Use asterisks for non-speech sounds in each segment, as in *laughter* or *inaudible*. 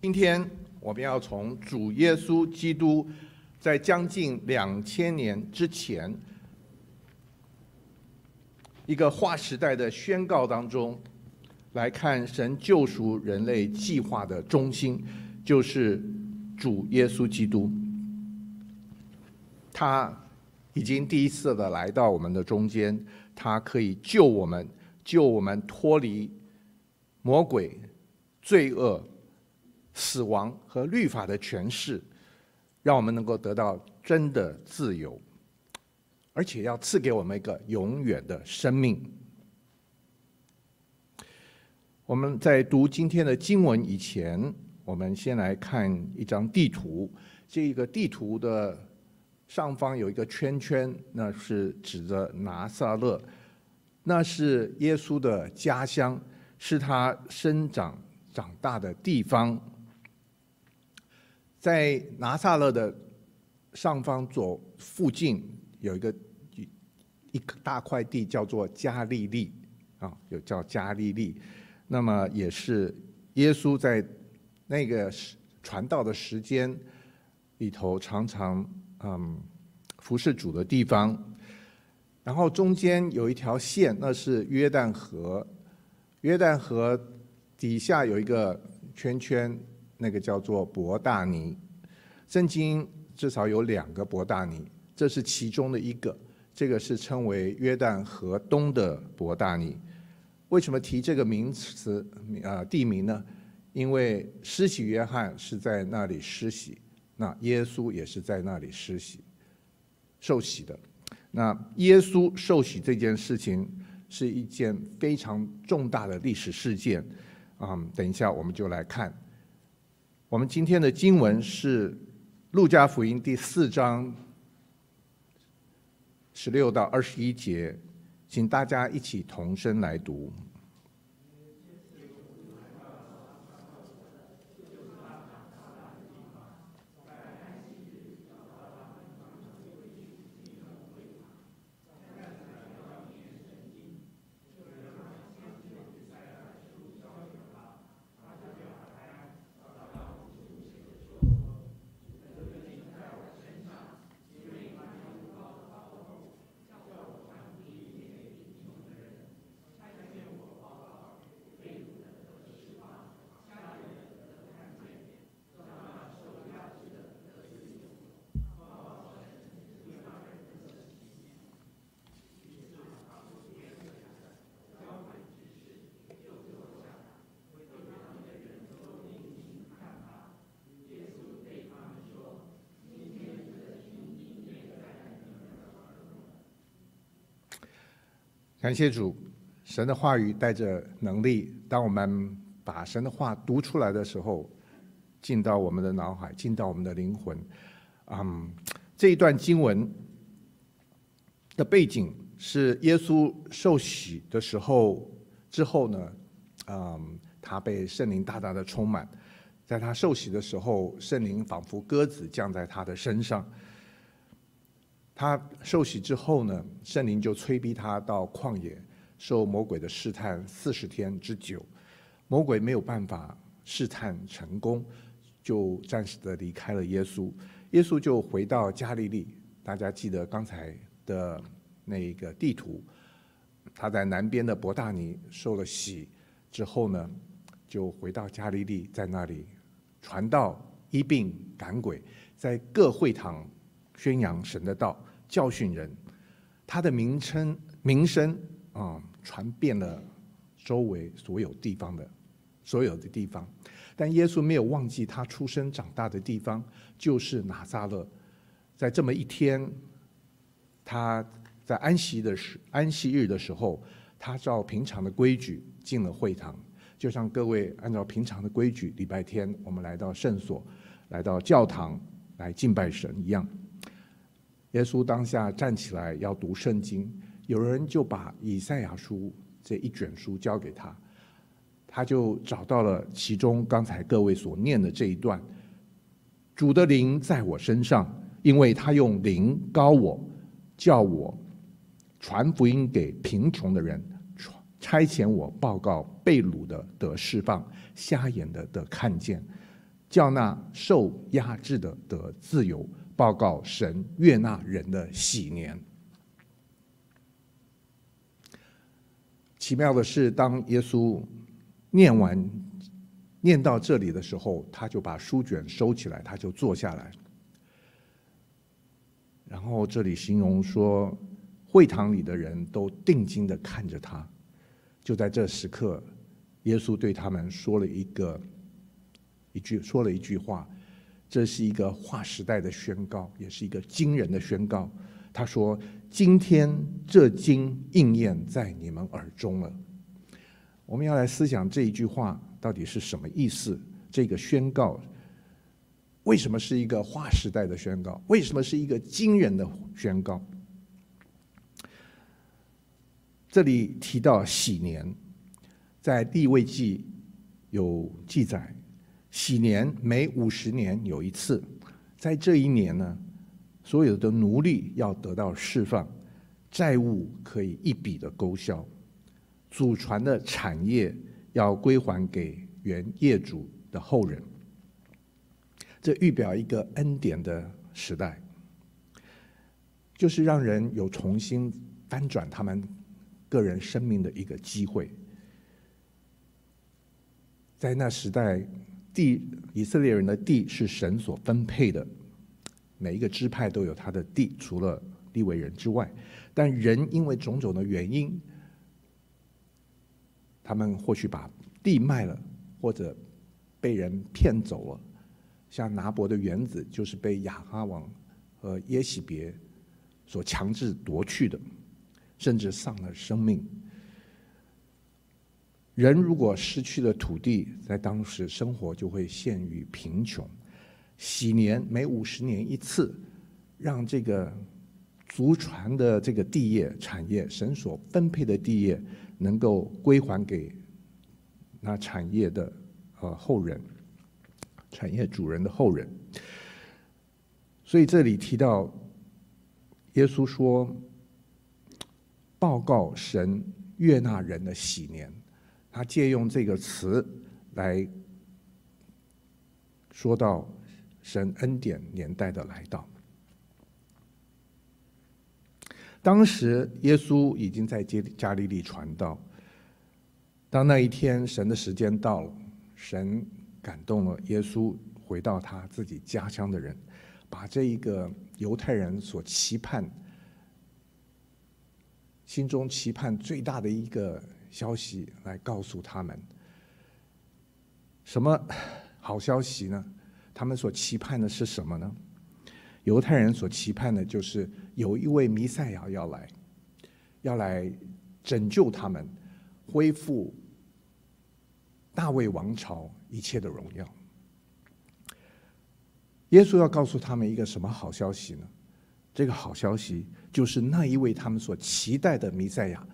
今天我们要从主耶稣基督在将近两千年之前一个划时代的宣告当中来看神救赎人类计划的中心，就是主耶稣基督。他已经第一次的来到我们的中间，他可以救我们，救我们脱离魔鬼、罪恶。死亡和律法的诠释，让我们能够得到真的自由，而且要赐给我们一个永远的生命。我们在读今天的经文以前，我们先来看一张地图。这个地图的上方有一个圈圈，那是指着拿撒勒，那是耶稣的家乡，是他生长长大的地方。在拿撒勒的上方左附近有一个一一大块地，叫做加利利啊，有叫加利利。那么也是耶稣在那个传道的时间里头，常常嗯服侍主的地方。然后中间有一条线，那是约旦河。约旦河底下有一个圈圈。那个叫做伯大尼，圣经至少有两个伯大尼，这是其中的一个。这个是称为约旦河东的伯大尼。为什么提这个名词啊地名呢？因为施洗约翰是在那里施洗，那耶稣也是在那里施洗受洗的。那耶稣受洗这件事情是一件非常重大的历史事件啊，等一下我们就来看。我们今天的经文是《路加福音》第四章十六到二十一节，请大家一起同声来读。感谢主，神的话语带着能力。当我们把神的话读出来的时候，进到我们的脑海，进到我们的灵魂。嗯，这一段经文的背景是耶稣受洗的时候之后呢，嗯，他被圣灵大大的充满，在他受洗的时候，圣灵仿佛鸽子降在他的身上。他受洗之后呢，圣灵就催逼他到旷野受魔鬼的试探四十天之久，魔鬼没有办法试探成功，就暂时的离开了耶稣。耶稣就回到加利利。大家记得刚才的那个地图，他在南边的伯大尼受了洗之后呢，就回到加利利，在那里传道、医病、赶鬼，在各会堂宣扬神的道。教训人，他的名称名声啊传遍了周围所有地方的所有的地方，但耶稣没有忘记他出生长大的地方，就是拿撒勒。在这么一天，他在安息的时安息日的时候，他照平常的规矩进了会堂，就像各位按照平常的规矩，礼拜天我们来到圣所，来到教堂来敬拜神一样。耶稣当下站起来要读圣经，有人就把以赛亚书这一卷书交给他，他就找到了其中刚才各位所念的这一段：主的灵在我身上，因为他用灵膏我，叫我传福音给贫穷的人，差遣我报告被掳的得释放，瞎眼的得看见，叫那受压制的得自由，报告神悦纳人的喜年。奇妙的是，当耶稣念完念到这里的时候，他就把书卷收起来，他就坐下来。然后这里形容说，会堂里的人都定睛的看着他。就在这时刻，耶稣对他们说了一个一句说了一句话，这是一个划时代的宣告，也是一个惊人的宣告。他说：“今天这经应验在你们耳中了。”我们要来思想这一句话到底是什么意思？这个宣告为什么是一个划时代的宣告？为什么是一个惊人的宣告？这里提到禧年，在地未记有记载，禧年每五十年有一次，在这一年呢，所有的奴隶要得到释放，债务可以一笔的勾销，祖传的产业要归还给原业主的后人，这预表一个恩典的时代，就是让人有重新翻转他们。个人生命的一个机会，在那时代，地以色列人的地是神所分配的，每一个支派都有他的地，除了利未人之外。但人因为种种的原因，他们或许把地卖了，或者被人骗走了。像拿伯的园子，就是被亚哈王和耶洗别所强制夺去的。甚至丧了生命。人如果失去了土地，在当时生活就会陷于贫穷。禧年每五十年一次，让这个祖传的这个地业产业，神所分配的地业，能够归还给那产业的呃后人，产业主人的后人。所以这里提到，耶稣说。报告神悦纳人的禧年，他借用这个词来说到神恩典年代的来到。当时耶稣已经在加利利传道，当那一天神的时间到了，神感动了耶稣，回到他自己家乡的人，把这一个犹太人所期盼。心中期盼最大的一个消息来告诉他们，什么好消息呢？他们所期盼的是什么呢？犹太人所期盼的就是有一位弥赛亚要来，要来拯救他们，恢复大卫王朝一切的荣耀。耶稣要告诉他们一个什么好消息呢？这个好消息就是那一位他们所期待的弥赛亚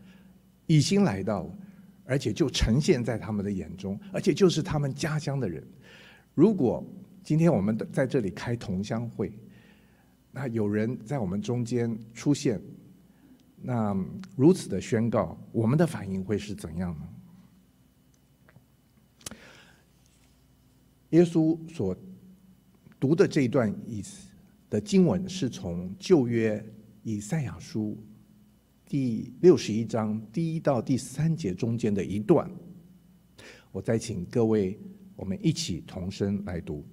已经来到了，而且就呈现在他们的眼中，而且就是他们家乡的人。如果今天我们在这里开同乡会，那有人在我们中间出现，那如此的宣告，我们的反应会是怎样呢？耶稣所读的这一段意思。的经文是从旧约以赛亚书第六十一章第一到第三节中间的一段，我再请各位我们一起同声来读：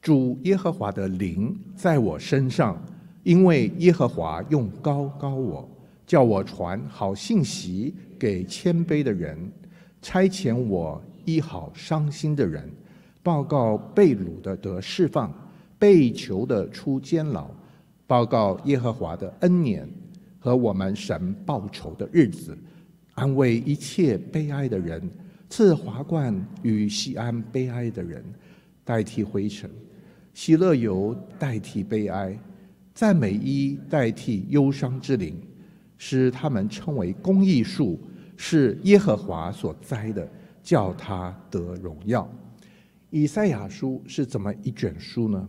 主耶和华的灵在我身上，因为耶和华用膏膏我，叫我传好信息给谦卑的人，差遣我医好伤心的人，报告被掳的得释放。被囚的出监牢，报告耶和华的恩年和我们神报仇的日子，安慰一切悲哀的人，赐华冠与西安悲哀的人，代替灰尘，喜乐油代替悲哀，赞美衣代替忧伤之灵，使他们称为公义树，是耶和华所栽的，叫他得荣耀。以赛亚书是怎么一卷书呢？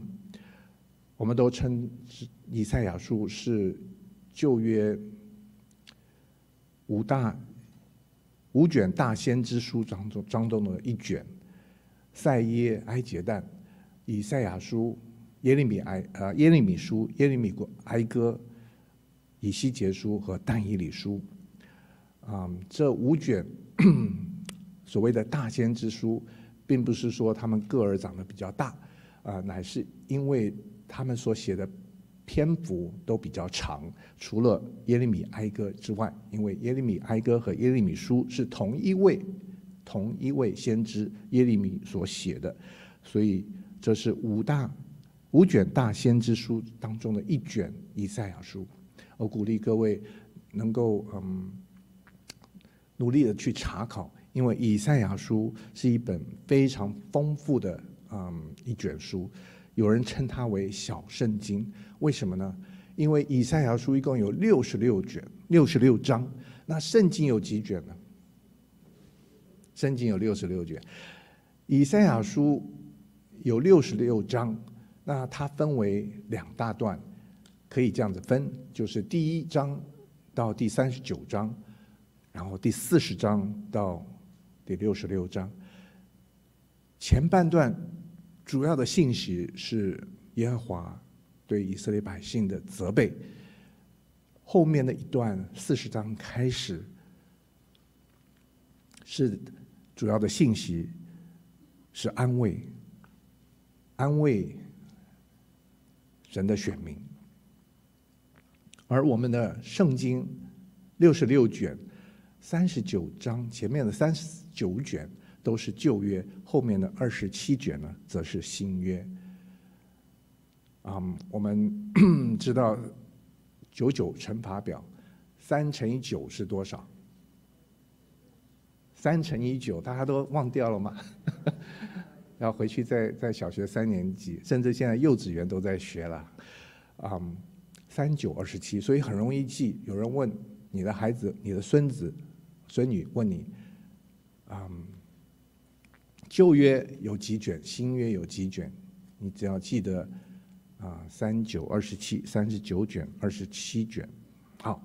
我们都称以赛亚书是旧约五大五卷大先知书当中当中的一卷。赛耶、哀结但以赛亚书、耶利米哀呃耶利米书、耶利米国哀歌、以西结书和但以理书，啊、这五卷 *coughs* 所谓的大先知书，并不是说他们个儿长得比较大，啊、乃是因为他们所写的。篇幅都比较长，除了耶利米哀歌之外，因为耶利米哀歌和耶利米书是同一位同一位先知耶利米所写的，所以这是五大五卷大先知书当中的一卷以赛亚书。我鼓励各位能够嗯努力的去查考，因为以赛亚书是一本非常丰富的嗯一卷书。有人称它为小圣经，为什么呢？因为以赛亚书一共有六十六卷，六十六章。那圣经有几卷呢？圣经有六十六卷，以赛亚书有六十六章。那它分为两大段，可以这样子分，就是第一章到第三十九章，然后第四十章到第六十六章，前半段。主要的信息是耶和华对以色列百姓的责备。后面的一段四十章开始，是主要的信息是安慰，安慰神的选民。而我们的圣经六十六卷，三十九章前面的三十九卷。都是旧约，后面的二十七卷呢，则是新约。啊、我们 *clears throat* 知道九九乘法表，三乘以九是多少？三乘以九，大家都忘掉了吗？*laughs* 要回去在在小学三年级，甚至现在幼稚园都在学了。啊、um，三九二十七，所以很容易记。有人问你的孩子、你的孙子、孙女问你，啊、um,。旧约有几卷，新约有几卷，你只要记得啊，三九二十七，三十九卷，二十七卷。好，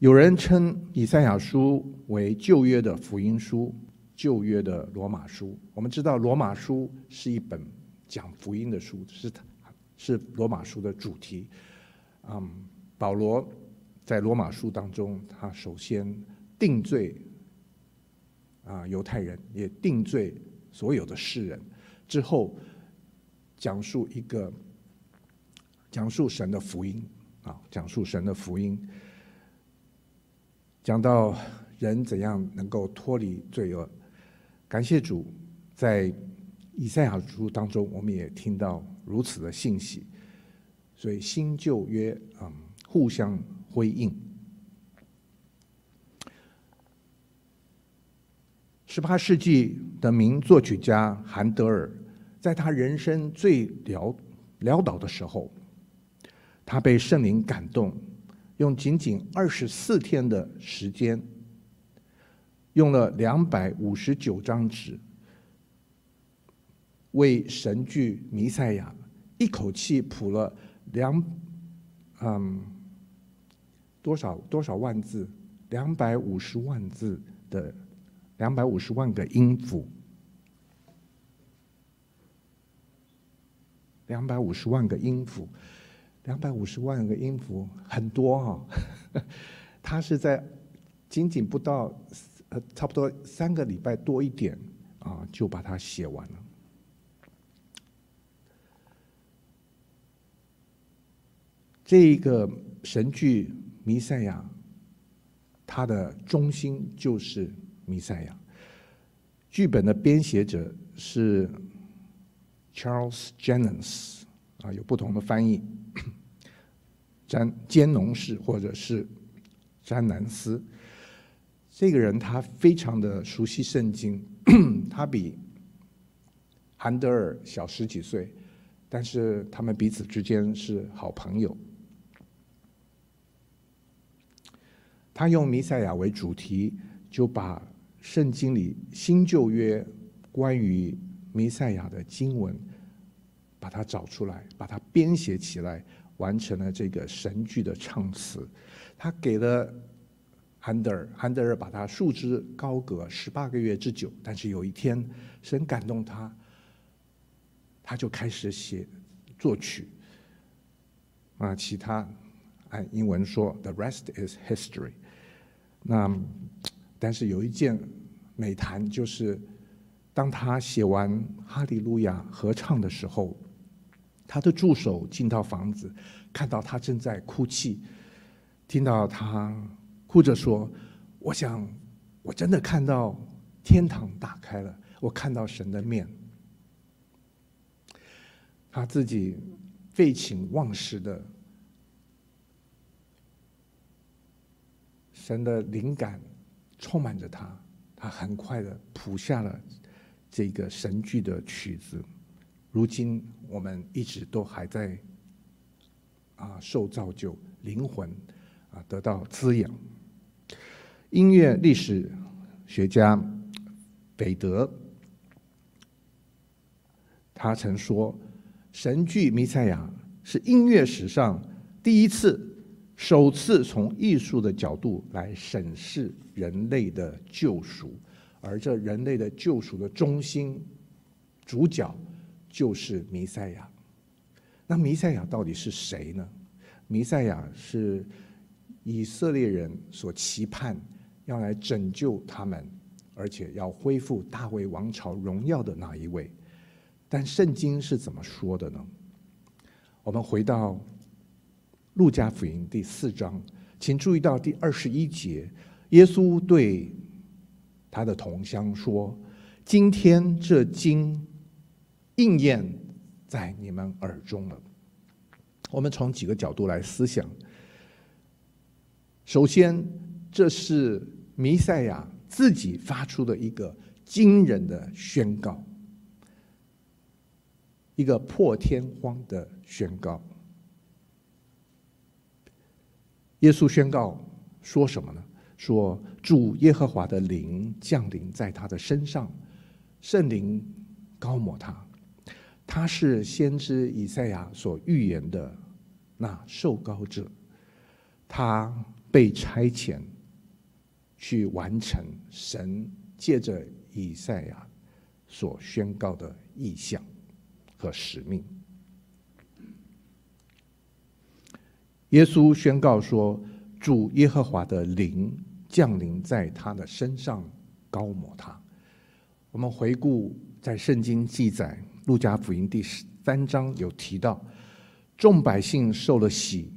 有人称以赛亚书为旧约的福音书，旧约的罗马书。我们知道罗马书是一本讲福音的书，是它是罗马书的主题。嗯，保罗在罗马书当中，他首先定罪。啊，犹太人也定罪所有的世人，之后讲述一个讲述神的福音啊，讲述神的福音，讲到人怎样能够脱离罪恶。感谢主，在以赛亚书当中，我们也听到如此的信息，所以新旧约啊互相辉映。十八世纪的名作曲家韩德尔，在他人生最潦潦倒的时候，他被圣灵感动，用仅仅二十四天的时间，用了两百五十九张纸，为神剧《弥赛亚》一口气谱了两嗯多少多少万字，两百五十万字的。两百五十万个音符，两百五十万个音符，两百五十万个音符很多哈、哦。他是在仅仅不到呃差不多三个礼拜多一点啊，就把它写完了。这一个神剧《弥赛亚》，它的中心就是。弥赛亚，剧本的编写者是 Charles Jennens 啊，有不同的翻译，*coughs* 詹坚农士或者是詹南斯。这个人他非常的熟悉圣经，*coughs* 他比韩德尔小十几岁，但是他们彼此之间是好朋友。他用弥赛亚为主题，就把圣经里新旧约关于弥赛亚的经文，把它找出来，把它编写起来，完成了这个神剧的唱词。他给了韩德尔，韩德尔把他束之高阁十八个月之久。但是有一天，神感动他，他就开始写作曲。啊，其他按英文说，The rest is history。那但是有一件美谈，就是当他写完《哈利路亚》合唱的时候，他的助手进到房子，看到他正在哭泣，听到他哭着说：“我想，我真的看到天堂打开了，我看到神的面。”他自己。废寝忘食的，神的灵感充满着他，他很快的谱下了这个神剧的曲子。如今我们一直都还在啊受造就，灵魂啊得到滋养。音乐历史学家彼得，他曾说。神剧《弥赛亚》是音乐史上第一次、首次从艺术的角度来审视人类的救赎，而这人类的救赎的中心主角就是弥赛亚。那弥赛亚到底是谁呢？弥赛亚是以色列人所期盼要来拯救他们，而且要恢复大卫王朝荣耀的那一位。但圣经是怎么说的呢？我们回到路加福音第四章，请注意到第二十一节，耶稣对他的同乡说：“今天这经应验在你们耳中了。”我们从几个角度来思想。首先，这是弥赛亚自己发出的一个惊人的宣告。一个破天荒的宣告。耶稣宣告说什么呢？说主耶和华的灵降临在他的身上，圣灵膏抹他，他是先知以赛亚所预言的那受膏者，他被差遣去完成神借着以赛亚所宣告的意象。和使命。耶稣宣告说：“主耶和华的灵降临在他的身上，膏抹他。”我们回顾在圣经记载，《路加福音》第十三章有提到，众百姓受了洗，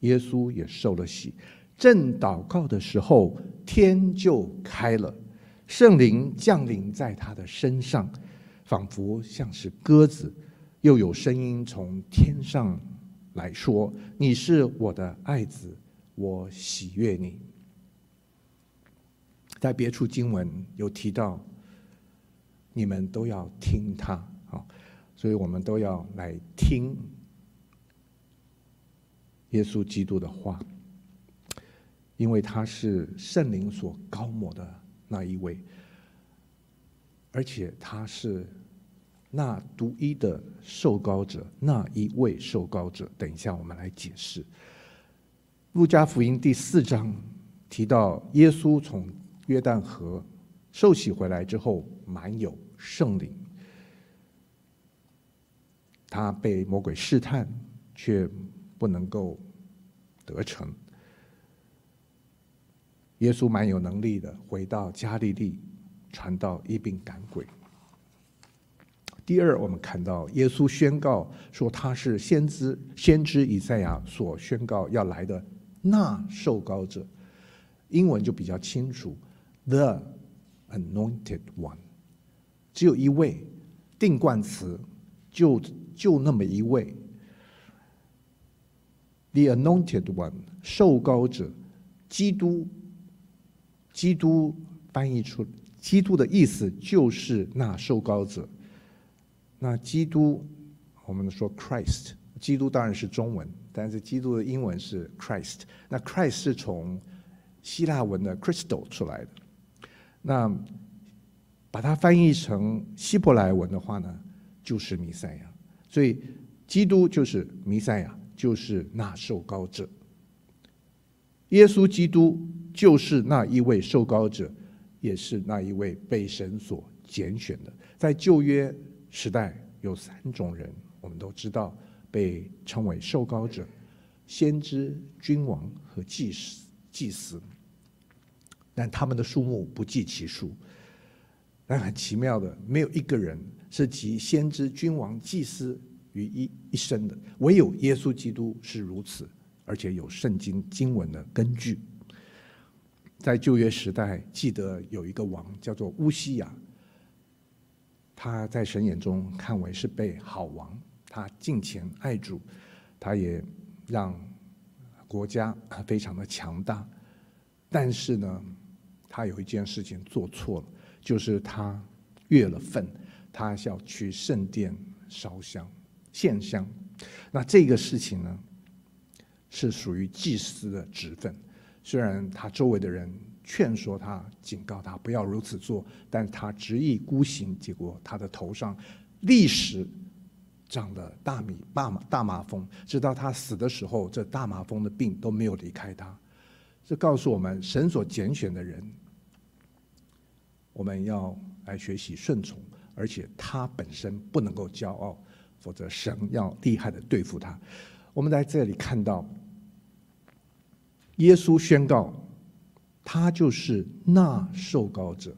耶稣也受了洗。正祷告的时候，天就开了，圣灵降临在他的身上。仿佛像是鸽子，又有声音从天上来说：“你是我的爱子，我喜悦你。”在别处经文有提到，你们都要听他啊，所以我们都要来听耶稣基督的话，因为他是圣灵所高抹的那一位，而且他是。那独一的受膏者，那一位受膏者，等一下我们来解释。路加福音第四章提到，耶稣从约旦河受洗回来之后，满有圣灵，他被魔鬼试探，却不能够得逞。耶稣蛮有能力的，回到加利利，传道医病赶鬼。第二，我们看到耶稣宣告说他是先知，先知以赛亚所宣告要来的那受膏者，英文就比较清楚，The Anointed One，只有一位，定冠词，就就那么一位，The Anointed One，受膏者，基督，基督翻译出基督的意思就是那受膏者。那基督，我们说 Christ，基督当然是中文，但是基督的英文是 Christ。那 Christ 是从希腊文的 Christo 出来的。那把它翻译成希伯来文的话呢，就是弥赛亚。所以基督就是弥赛亚，就是那受膏者。耶稣基督就是那一位受膏者，也是那一位被神所拣选的，在旧约时代有三种人，我们都知道被称为受膏者：先知、君王和祭司。祭司，但他们的数目不计其数。但很奇妙的，没有一个人是集先知、君王、祭司于一一身的，唯有耶稣基督是如此，而且有圣经经文的根据。在旧约时代，记得有一个王叫做乌西雅，他在神眼中看为是被好王，他敬虔爱主，他也让国家非常的强大，但是呢，他有一件事情做错了。就是他越了分，他要去圣殿烧香献香。那这个事情呢，是属于祭司的职分。虽然他周围的人劝说他、警告他不要如此做，但他执意孤行，结果他的头上立时长了大米大麻大麻风，直到他死的时候，这大麻风的病都没有离开他。这告诉我们，神所拣选的人。我们要来学习顺从，而且他本身不能够骄傲，否则神要厉害的对付他。我们在这里看到，耶稣宣告，他就是那受膏者，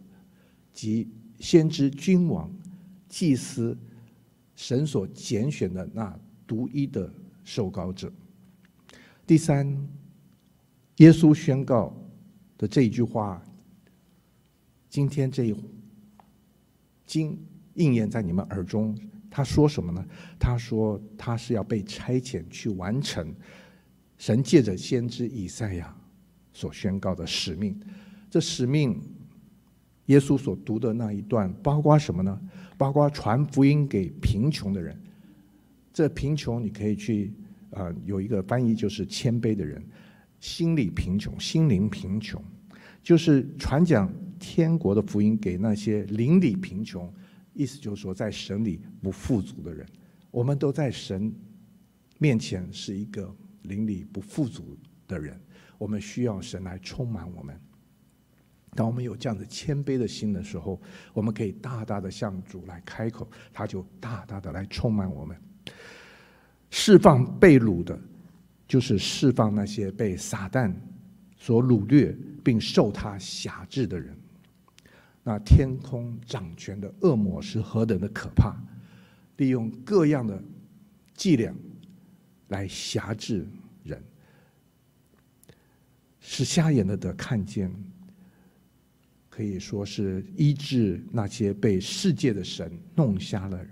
即先知、君王、祭司，神所拣选的那独一的受膏者。第三，耶稣宣告的这一句话。今天这一经应验在你们耳中，他说什么呢？他说他是要被差遣去完成神借着先知以赛亚所宣告的使命。这使命，耶稣所读的那一段，包括什么呢？包括传福音给贫穷的人。这贫穷你可以去、呃，有一个翻译就是谦卑的人，心里贫穷，心灵贫穷，就是传讲。天国的福音给那些灵里贫穷，意思就是说，在神里不富足的人，我们都在神面前是一个灵里不富足的人，我们需要神来充满我们。当我们有这样子谦卑的心的时候，我们可以大大的向主来开口，他就大大的来充满我们。释放被掳的，就是释放那些被撒旦所掳掠并受他辖制的人。那天空掌权的恶魔是何等的可怕！利用各样的伎俩来辖制，使瞎眼了的看见，可以说是医治那些被世界的神弄瞎了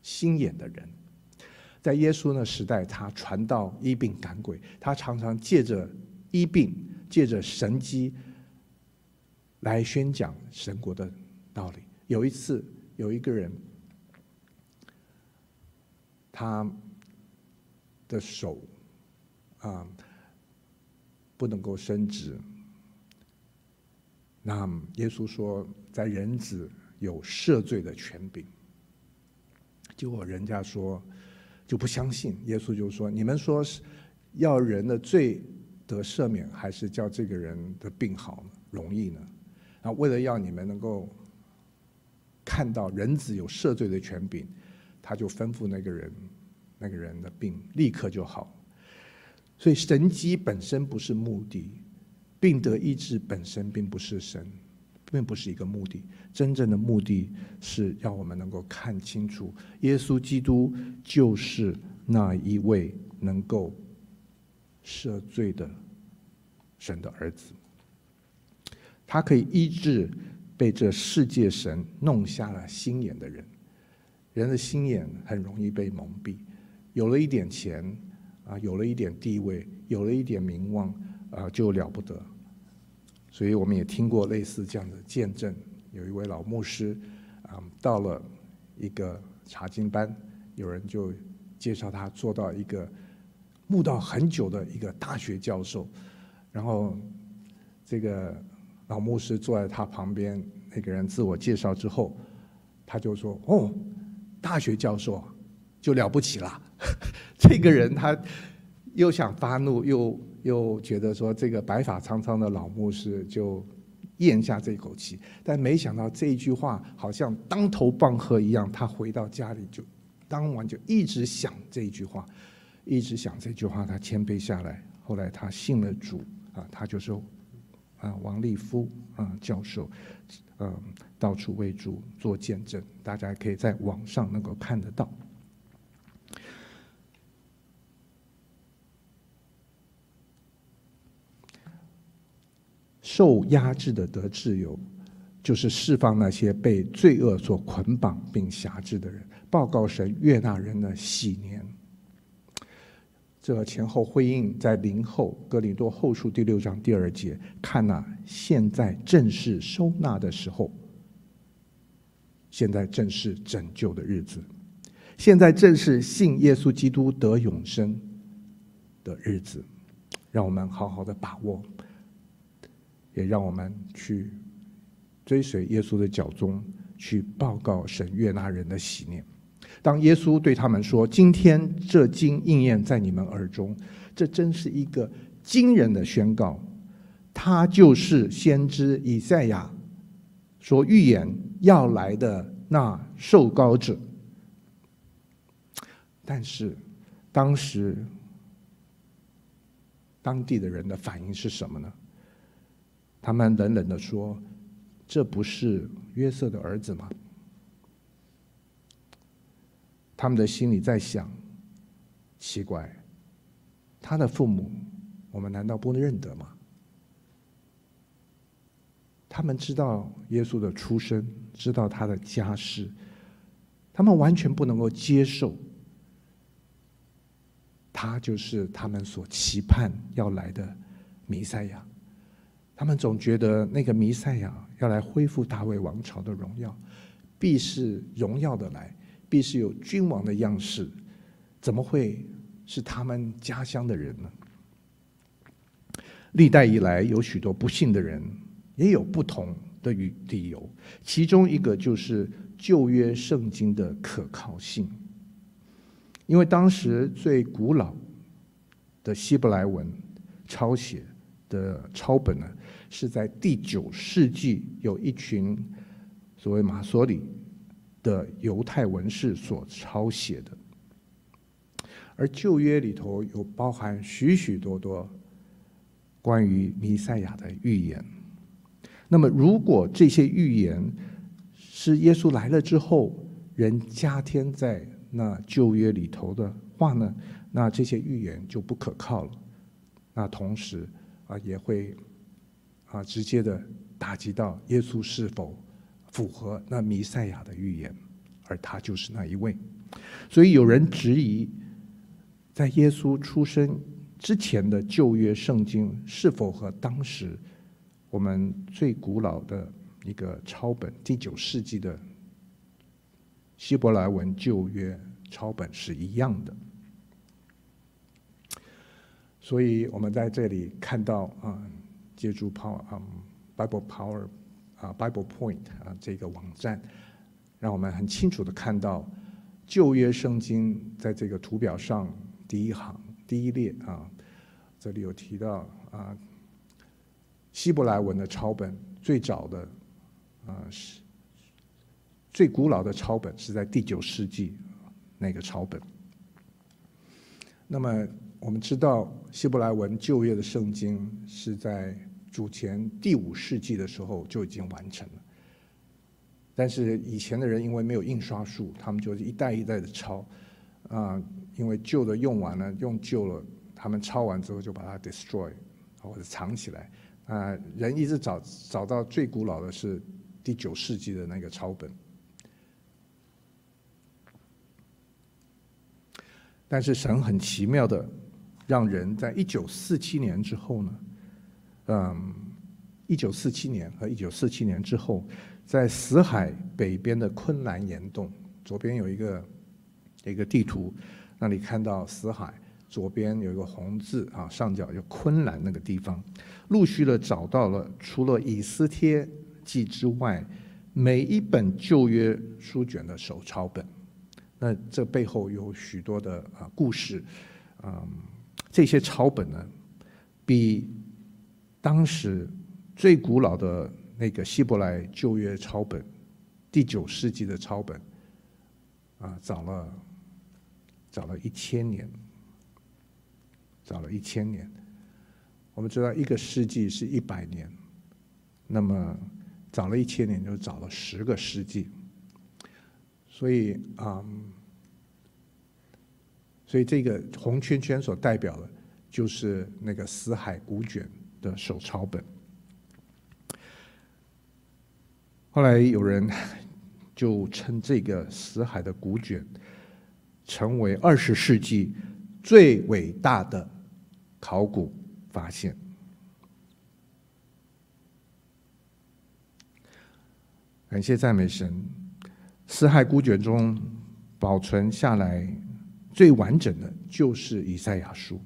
心眼的人。在耶稣那时代，他传道医病赶鬼，他常常借着医病，借着神迹。来宣讲神国的道理。有一次，有一个人，他的手啊不能够升职。那耶稣说，在人子有赦罪的权柄。结果人家说就不相信，耶稣就说：“你们说是要人的罪得赦免，还是叫这个人的病好容易呢？”那为了要你们能够看到人子有赦罪的权柄，他就吩咐那个人，那个人的病立刻就好。所以神迹本身不是目的，病得医治本身并不是神，并不是一个目的。真正的目的是要我们能够看清楚，耶稣基督就是那一位能够赦罪的神的儿子。他可以医治被这世界神弄瞎了心眼的人。人的心眼很容易被蒙蔽，有了一点钱啊，有了一点地位，有了一点名望啊，就了不得。所以我们也听过类似这样的见证。有一位老牧师啊，到了一个查经班，有人就介绍他做到一个慕道很久的一个大学教授，然后这个。老牧师坐在他旁边，那个人自我介绍之后，他就说：“哦，大学教授就了不起了。” *laughs* 这个人他又想发怒，又又觉得说这个白发苍苍的老牧师就咽下这口气。但没想到这一句话好像当头棒喝一样，他回到家里就当晚就一直想这句话，一直想这句话，他谦卑下来。后来他信了主啊，他就说啊，王立夫啊教授，嗯、到处为主做见证，大家可以在网上能够看得到。受压制的得自由，就是释放那些被罪恶所捆绑并辖制的人，报告神悦纳人的喜年。这前后呼应在林后哥林多后书第六章第二节，看哪，现在正是收纳的时候，现在正是拯救的日子，现在正是信耶稣基督得永生的日子，让我们好好的把握。也让我们去追随耶稣的脚踪，去报告神悦纳人的喜念。当耶稣对他们说：“今天这经应验在你们耳中”，这真是一个惊人的宣告。他就是先知以赛亚所预言要来的那受膏者。但是当时当地的人的反应是什么呢？他们冷冷的说：“这不是约瑟的儿子吗？”他们的心里在想：奇怪，他的父母，我们难道不能认得吗？他们知道耶稣的出生，知道他的家世，他们完全不能够接受，他就是他们所期盼要来的弥赛亚。他们总觉得那个弥赛亚要来恢复大卫王朝的荣耀，必是荣耀的来，必是有君王的样式，怎么会是他们家乡的人呢？历代以来有许多不信的人，也有不同的理由，其中一个就是旧约圣经的可靠性，因为当时最古老的希伯来文抄写的抄本呢，是在第九世纪，有一群所谓马所里的犹太文士所抄写的，而旧约里头有包含许许多多关于弥赛亚的预言。那么，如果这些预言是耶稣来了之后人加添在那旧约里头的话呢，那这些预言就不可靠了。那同时啊，也会。啊，直接的打击到耶稣是否符合那弥赛亚的预言，而他就是那一位。所以有人质疑，在耶稣出生之前的旧约圣经是否和当时我们最古老的一个抄本第九世纪的希伯来文旧约抄本是一样的。所以我们在这里看到啊。借助 Power 啊，Bible Power 啊，Bible Point 啊这个网站，让我们很清楚的看到旧约圣经在这个图表上第一行第一列啊，这里有提到啊，希伯来文的抄本最早的啊是最古老的抄本是在第九世纪那个抄本。那么我们知道希伯来文旧约的圣经是在。主前第五世纪的时候就已经完成了，但是以前的人因为没有印刷术，他们就是一代一代的抄，啊，因为旧的用完了，用旧了，他们抄完之后就把它 destroy 或者藏起来，啊，人一直找找到最古老的是第九世纪的那个抄本，但是神很奇妙的让人在一九四七年之后呢。嗯，一九四七年和一九四七年之后，在死海北边的昆兰岩洞，左边有一个一个地图，那里看到死海左边有一个红字啊，上角有昆兰那个地方，陆续的找到了除了以斯帖记之外，每一本旧约书卷的手抄本，那这背后有许多的啊故事，嗯，这些抄本呢，比当时最古老的那个希伯来旧约抄本，第九世纪的抄本，啊，早了早了一千年，早了一千年。我们知道一个世纪是一百年，那么早了一千年就早了十个世纪，所以啊、所以这个红圈圈所代表的，就是那个死海古卷的手抄本。后来有人就称这个死海的古卷成为二十世纪最伟大的考古发现。感谢赞美神，死海古卷中保存下来最完整的就是以赛亚书。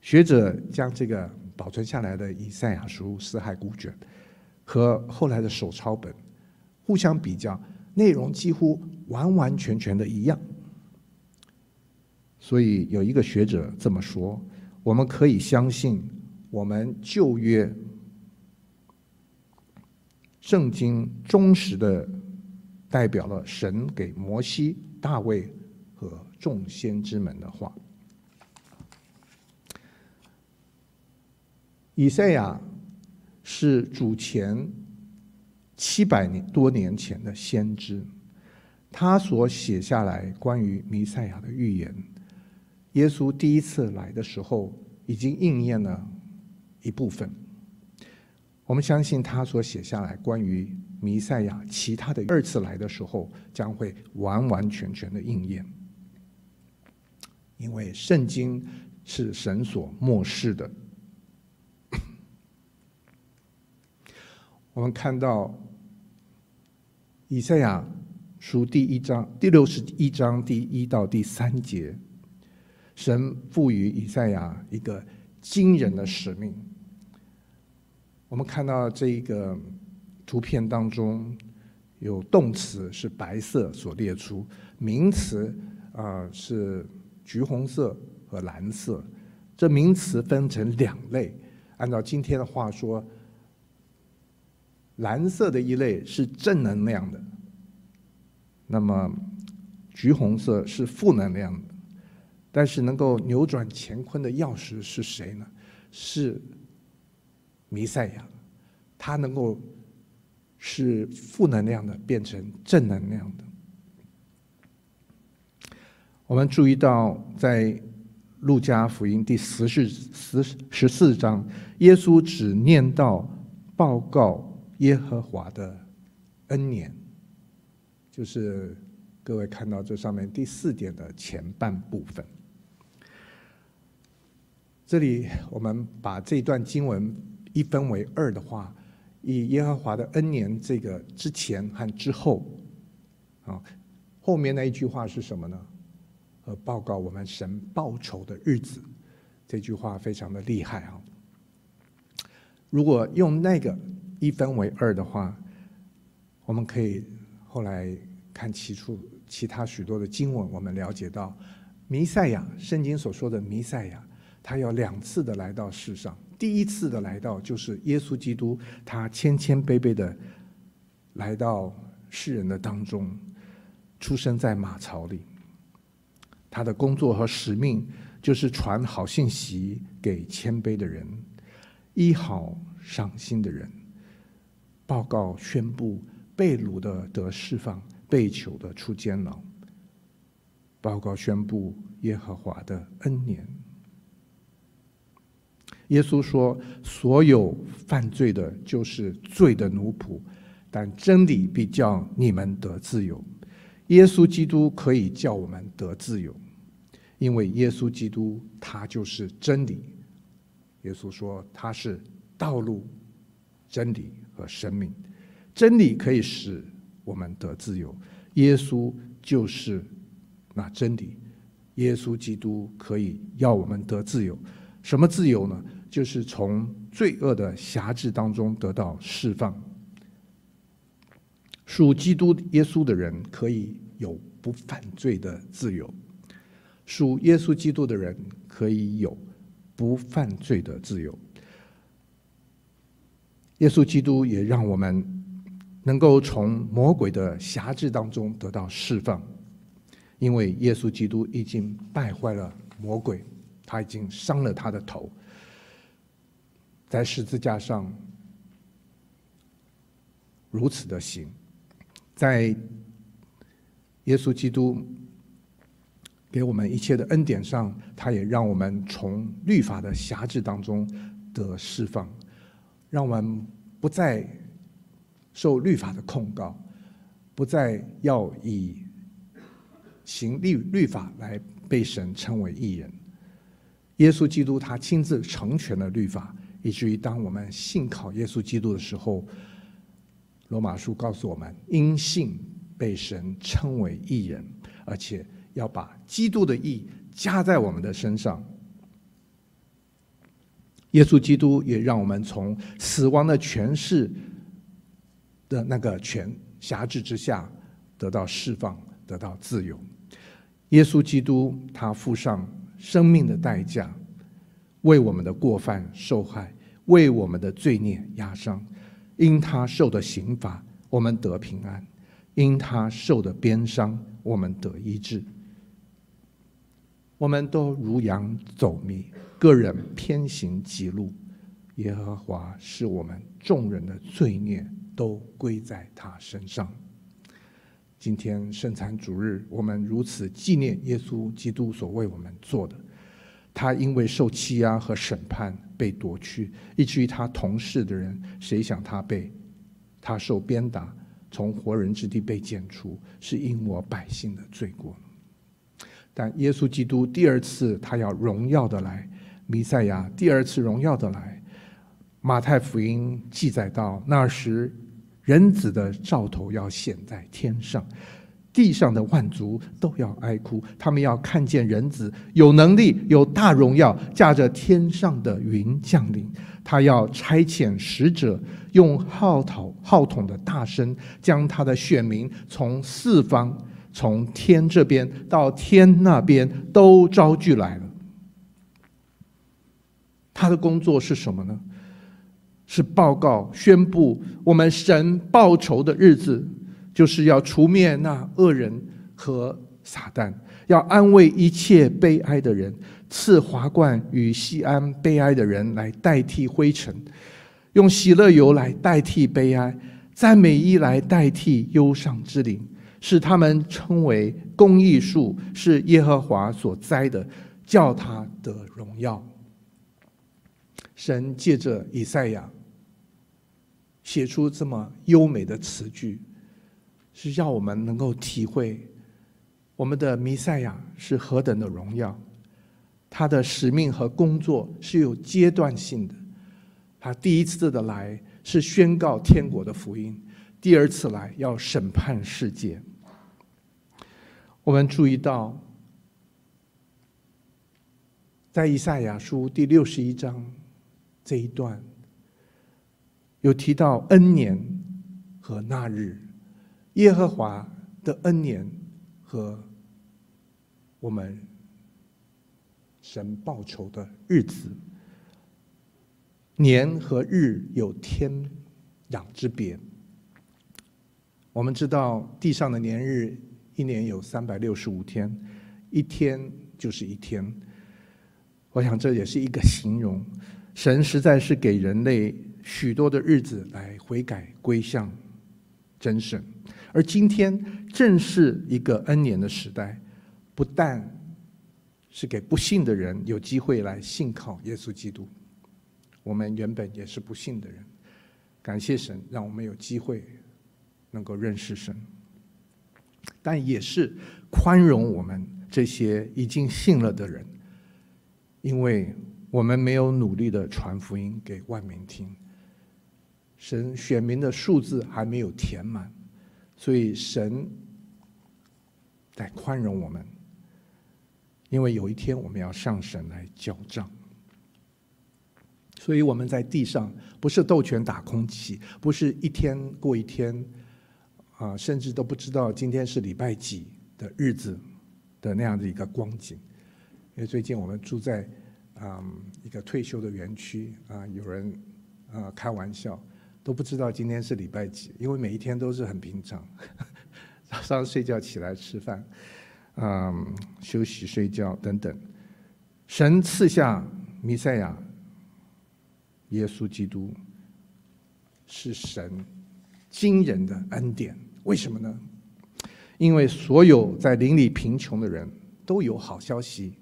学者将这个保存下来的以赛亚书死海古卷和后来的手抄本互相比较，内容几乎完完全全的一样。所以有一个学者这么说。我们可以相信，我们旧约圣经忠实的代表了神给摩西、大卫和众先知们的话。以赛亚是主前七百年多年前的先知，他所写下来关于弥赛亚的预言。耶稣第一次来的时候，已经应验了一部分。我们相信他所写下来关于弥赛亚其他的二次来的时候，将会完完全全的应验。因为圣经是神所默示的。我们看到以赛亚书第一章第六十一章第一到第三节。神赋予以赛亚一个惊人的使命。我们看到这一个图片当中，有动词是白色所列出，名词啊是橘红色和蓝色。这名词分成两类，按照今天的话说，蓝色的一类是正能量的，那么橘红色是负能量的。但是能够扭转乾坤的钥匙是谁呢？是弥赛亚，他能够使负能量的变成正能量的。我们注意到，在路加福音第十四十十四章，耶稣只念到报告耶和华的恩年，就是各位看到这上面第四点的前半部分。这里我们把这段经文一分为二的话，以耶和华的恩年这个之前和之后，啊，后面那一句话是什么呢？和，报告我们神报仇的日子，这句话非常的厉害啊。如果用那个一分为二的话，我们可以后来看其处其他许多的经文，我们了解到弥赛亚，圣经所说的弥赛亚。他要两次的来到世上，第一次的来到就是耶稣基督，他谦谦卑卑的来到世人的当中，出生在马槽里。他的工作和使命就是传好信息给谦卑的人，医好伤心的人，报告宣布被掳的得释放，被囚的出监牢，报告宣布耶和华的恩年。耶稣说：“所有犯罪的，就是罪的奴仆；但真理必叫你们得自由。耶稣基督可以叫我们得自由，因为耶稣基督他就是真理。耶稣说他是道路、真理和生命。真理可以使我们得自由，耶稣就是那真理。耶稣基督可以要我们得自由。什么自由呢？”就是从罪恶的辖制当中得到释放。属基督耶稣的人可以有不犯罪的自由，属耶稣基督的人可以有不犯罪的自由。耶稣基督也让我们能够从魔鬼的辖制当中得到释放，因为耶稣基督已经败坏了魔鬼，他已经伤了他的头，在十字架上如此的行，在耶稣基督给我们一切的恩典上，他也让我们从律法的辖制当中得释放。让我们不再受律法的控告，不再要以行律律法来被神称为义人。耶稣基督他亲自成全了律法，以至于当我们信靠耶稣基督的时候，罗马书告诉我们，因信被神称为义人，而且要把基督的义加在我们的身上。耶稣基督也让我们从死亡的权势的那个权辖制之下得到释放，得到自由。耶稣基督他付上生命的代价，为我们的过犯受害，为我们的罪孽压伤。因他受的刑罚，我们得平安；因他受的鞭伤，我们得医治。我们都如羊走迷。个人偏行己路，耶和华是我们众人的罪孽都归在他身上。今天圣餐主日，我们如此纪念耶稣基督所为我们做的。他因为受欺压和审判被夺去，以至于他同事的人，谁想他被他受鞭打，从活人之地被剪除，是因我百姓的罪过。但耶稣基督第二次他要荣耀的来。弥赛亚第二次荣耀的来，马太福音记载到那时，人子的兆头要显在天上，地上的万族都要哀哭，他们要看见人子有能力、有大荣耀，驾着天上的云降临。他要差遣使者，用号筒号筒的大声，将他的选民从四方、从天这边到天那边都招聚来了。他的工作是什么呢？是报告、宣布我们神报仇的日子，就是要除灭那恶人和撒旦，要安慰一切悲哀的人，赐华冠与锡安悲哀的人来代替灰尘，用喜乐油来代替悲哀，赞美衣来代替忧伤之灵，是他们称为公益树，是耶和华所栽的，叫他得荣耀。神借着以赛亚写出这么优美的词句，是让我们能够体会我们的弥赛亚是何等的荣耀。他的使命和工作是有阶段性的。他第一次的来是宣告天国的福音，第二次来要审判世界。我们注意到，在以赛亚书第六十一章。这一段有提到恩年和那日，耶和华的恩年和我们神报仇的日子，年和日有天壤之别。我们知道地上的年日一年有三百六十五天，一天就是一天。我想这也是一个形容。神实在是给人类许多的日子来悔改归向真神，而今天正是一个恩年的时代，不但是给不信的人有机会来信靠耶稣基督，我们原本也是不信的人，感谢神让我们有机会能够认识神，但也是宽容我们这些已经信了的人，因为。我们没有努力的传福音给万民听，神选民的数字还没有填满，所以神在宽容我们，因为有一天我们要上神来交账，所以我们在地上不是斗拳打空气，不是一天过一天，啊，甚至都不知道今天是礼拜几的日子的那样的一个光景，因为最近我们住在。嗯，一个退休的园区啊，有人啊开玩笑，都不知道今天是礼拜几，因为每一天都是很平常，*laughs* 早上睡觉起来吃饭，嗯，休息睡觉等等。神赐下弥赛亚，耶稣基督，是神惊人的恩典。为什么呢？因为所有在邻里贫穷的人都有好消息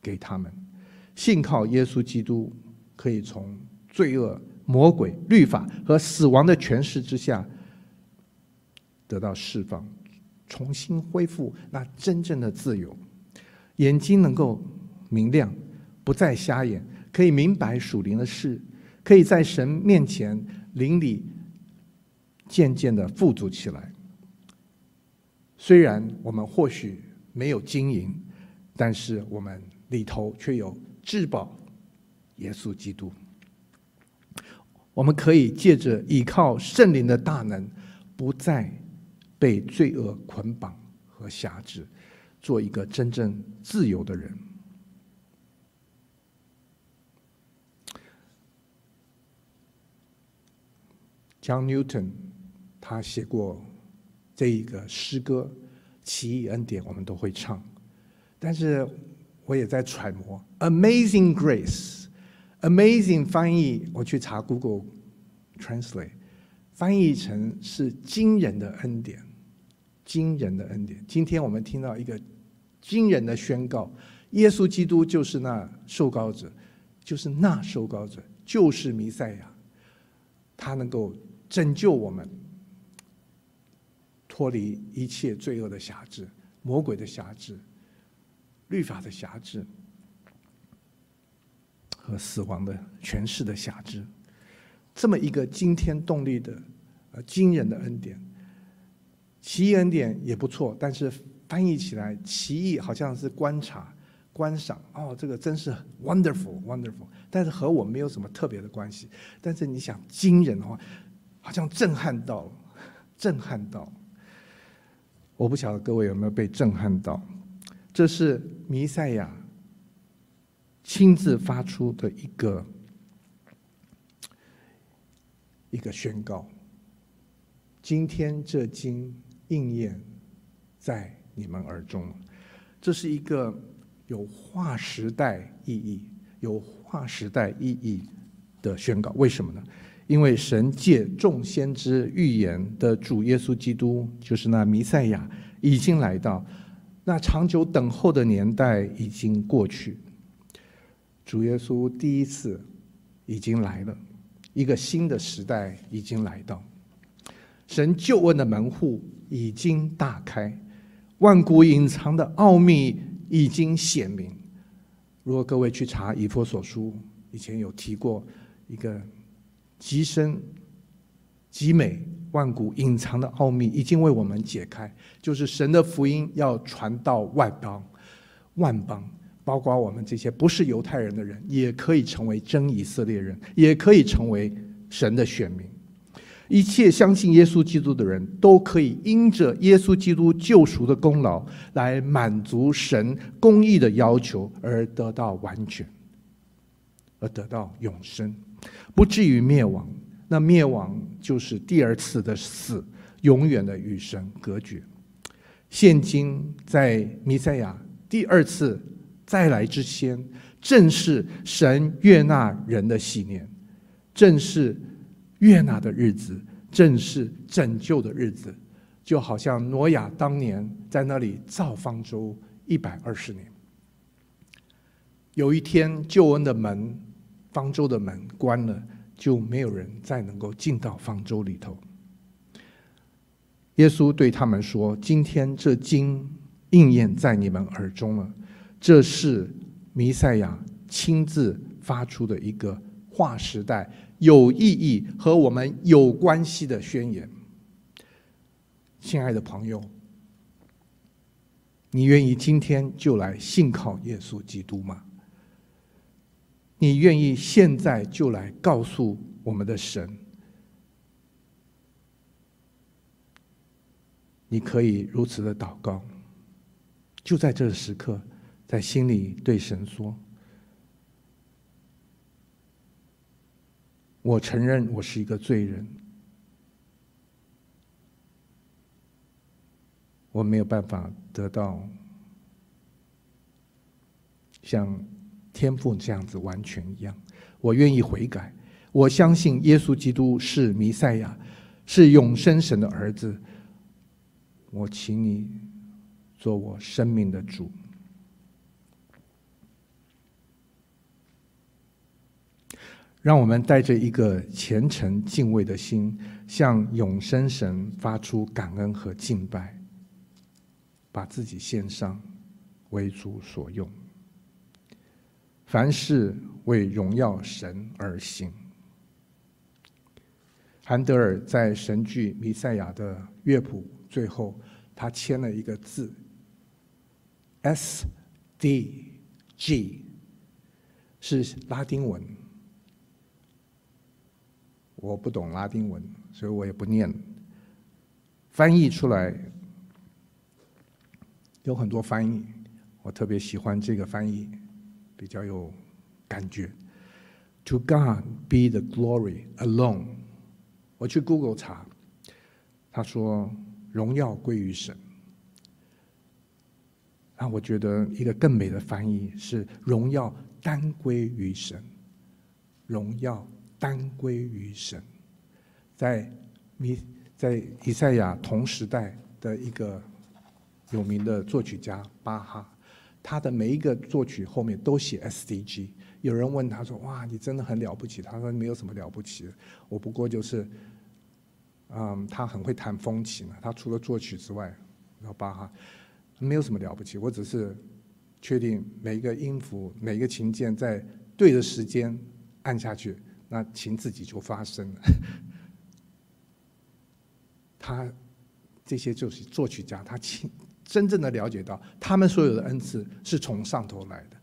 给他们，信靠耶稣基督，可以从罪恶、魔鬼、律法和死亡的权势之下得到释放，重新恢复那真正的自由，眼睛能够明亮，不再瞎眼，可以明白属灵的事，可以在神面前邻里渐渐的富足起来。虽然我们或许没有金银，但是我们里头却有至宝耶稣基督。我们可以借着依靠圣灵的大能，不再被罪恶捆绑和辖制，做一个真正自由的人。John Newton 他写过。这一个诗歌《奇异恩典》，我们都会唱，但是我也在揣摩《Amazing Grace》。Amazing 翻译，我去查 Google Translate，翻译成是惊人的恩典，惊人的恩典。今天我们听到一个惊人的宣告：耶稣基督就是那受膏者，就是那受膏者，就是弥赛亚，他能够拯救我们。脱离一切罪恶的辖制、魔鬼的辖制、律法的辖制和死亡的权势的辖制，这么一个惊天动地的、呃惊人的恩典，奇异恩典也不错，但是翻译起来奇异好像是观察、观赏，哦，这个真是 wonderful wonderful，但是和我没有什么特别的关系。但是你想惊人的话，好像震撼到了，震撼到了。我不晓得各位有没有被震撼到，这是弥赛亚亲自发出的一个一个宣告。今天这经应验在你们耳中，这是一个有划时代意义、有划时代意义的宣告。为什么呢？因为神借众先知预言的主耶稣基督，就是那弥赛亚，已经来到，那长久等候的年代已经过去，主耶稣第一次已经来了，一个新的时代已经来到，神救恩的门户已经大开，万古隐藏的奥秘已经显明。如果各位去查以弗所书，以前有提过一个。极深、极美、万古隐藏的奥秘已经为我们解开，就是神的福音要传到万邦，万邦，包括我们这些不是犹太人的人，也可以成为真以色列人，也可以成为神的选民。一切相信耶稣基督的人都可以因着耶稣基督救赎的功劳，来满足神公义的要求，而得到完全，而得到永生。不至于灭亡，那灭亡就是第二次的死，永远的与神隔绝。现今在弥赛亚第二次再来之前，正是神悦纳人的喜年，正是悦纳的日子，正是拯救的日子，就好像挪亚当年在那里造方舟一百二十年，有一天救恩的门。方舟的门关了，就没有人再能够进到方舟里头。耶稣对他们说：“今天这经应验在你们耳中了。这是弥赛亚亲自发出的一个划时代、有意义和我们有关系的宣言。”亲爱的朋友，你愿意今天就来信靠耶稣基督吗？你愿意现在就来告诉我们的神？你可以如此的祷告，就在这个时刻，在心里对神说：“我承认我是一个罪人，我没有办法得到像天父这样子完全一样。我愿意悔改，我相信耶稣基督是弥赛亚，是永生神的儿子。我请你做我生命的主。让我们带着一个虔诚敬畏的心，向永生神发出感恩和敬拜，把自己献上，为主所用。凡事为荣耀神而行。韩德尔在神剧《弥赛亚》的乐谱最后，他签了一个字：S D G，是拉丁文。我不懂拉丁文，所以我也不念。翻译出来有很多翻译，我特别喜欢这个翻译，比较有感觉。To God be the glory alone。我去 Google 查，他说荣耀归于神。啊，我觉得一个更美的翻译是荣耀单归于神，荣耀。单归于神，在弥在以赛亚同时代的一个有名的作曲家巴哈，他的每一个作曲后面都写 SDG。有人问他说：“哇，你真的很了不起。”他说：“没有什么了不起，我不过就是，嗯，他很会弹风琴。他除了作曲之外，然后巴哈没有什么了不起。我只是确定每一个音符、每一个琴键在对的时间按下去。”那琴自己就发声了。*laughs* 他这些就是作曲家，他亲真正的了解到，他们所有的恩赐是从上头来的。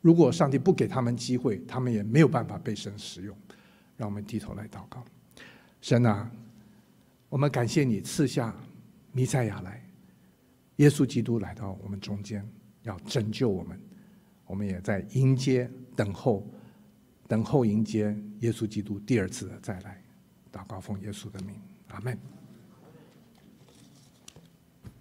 如果上帝不给他们机会，他们也没有办法被神使用。让我们低头来祷告。神啊，我们感谢你赐下弥赛亚来，耶稣基督来到我们中间，要拯救我们。我们也在迎接等候。等候迎接耶稣基督第二次的再来，祷告奉耶稣的名，阿门。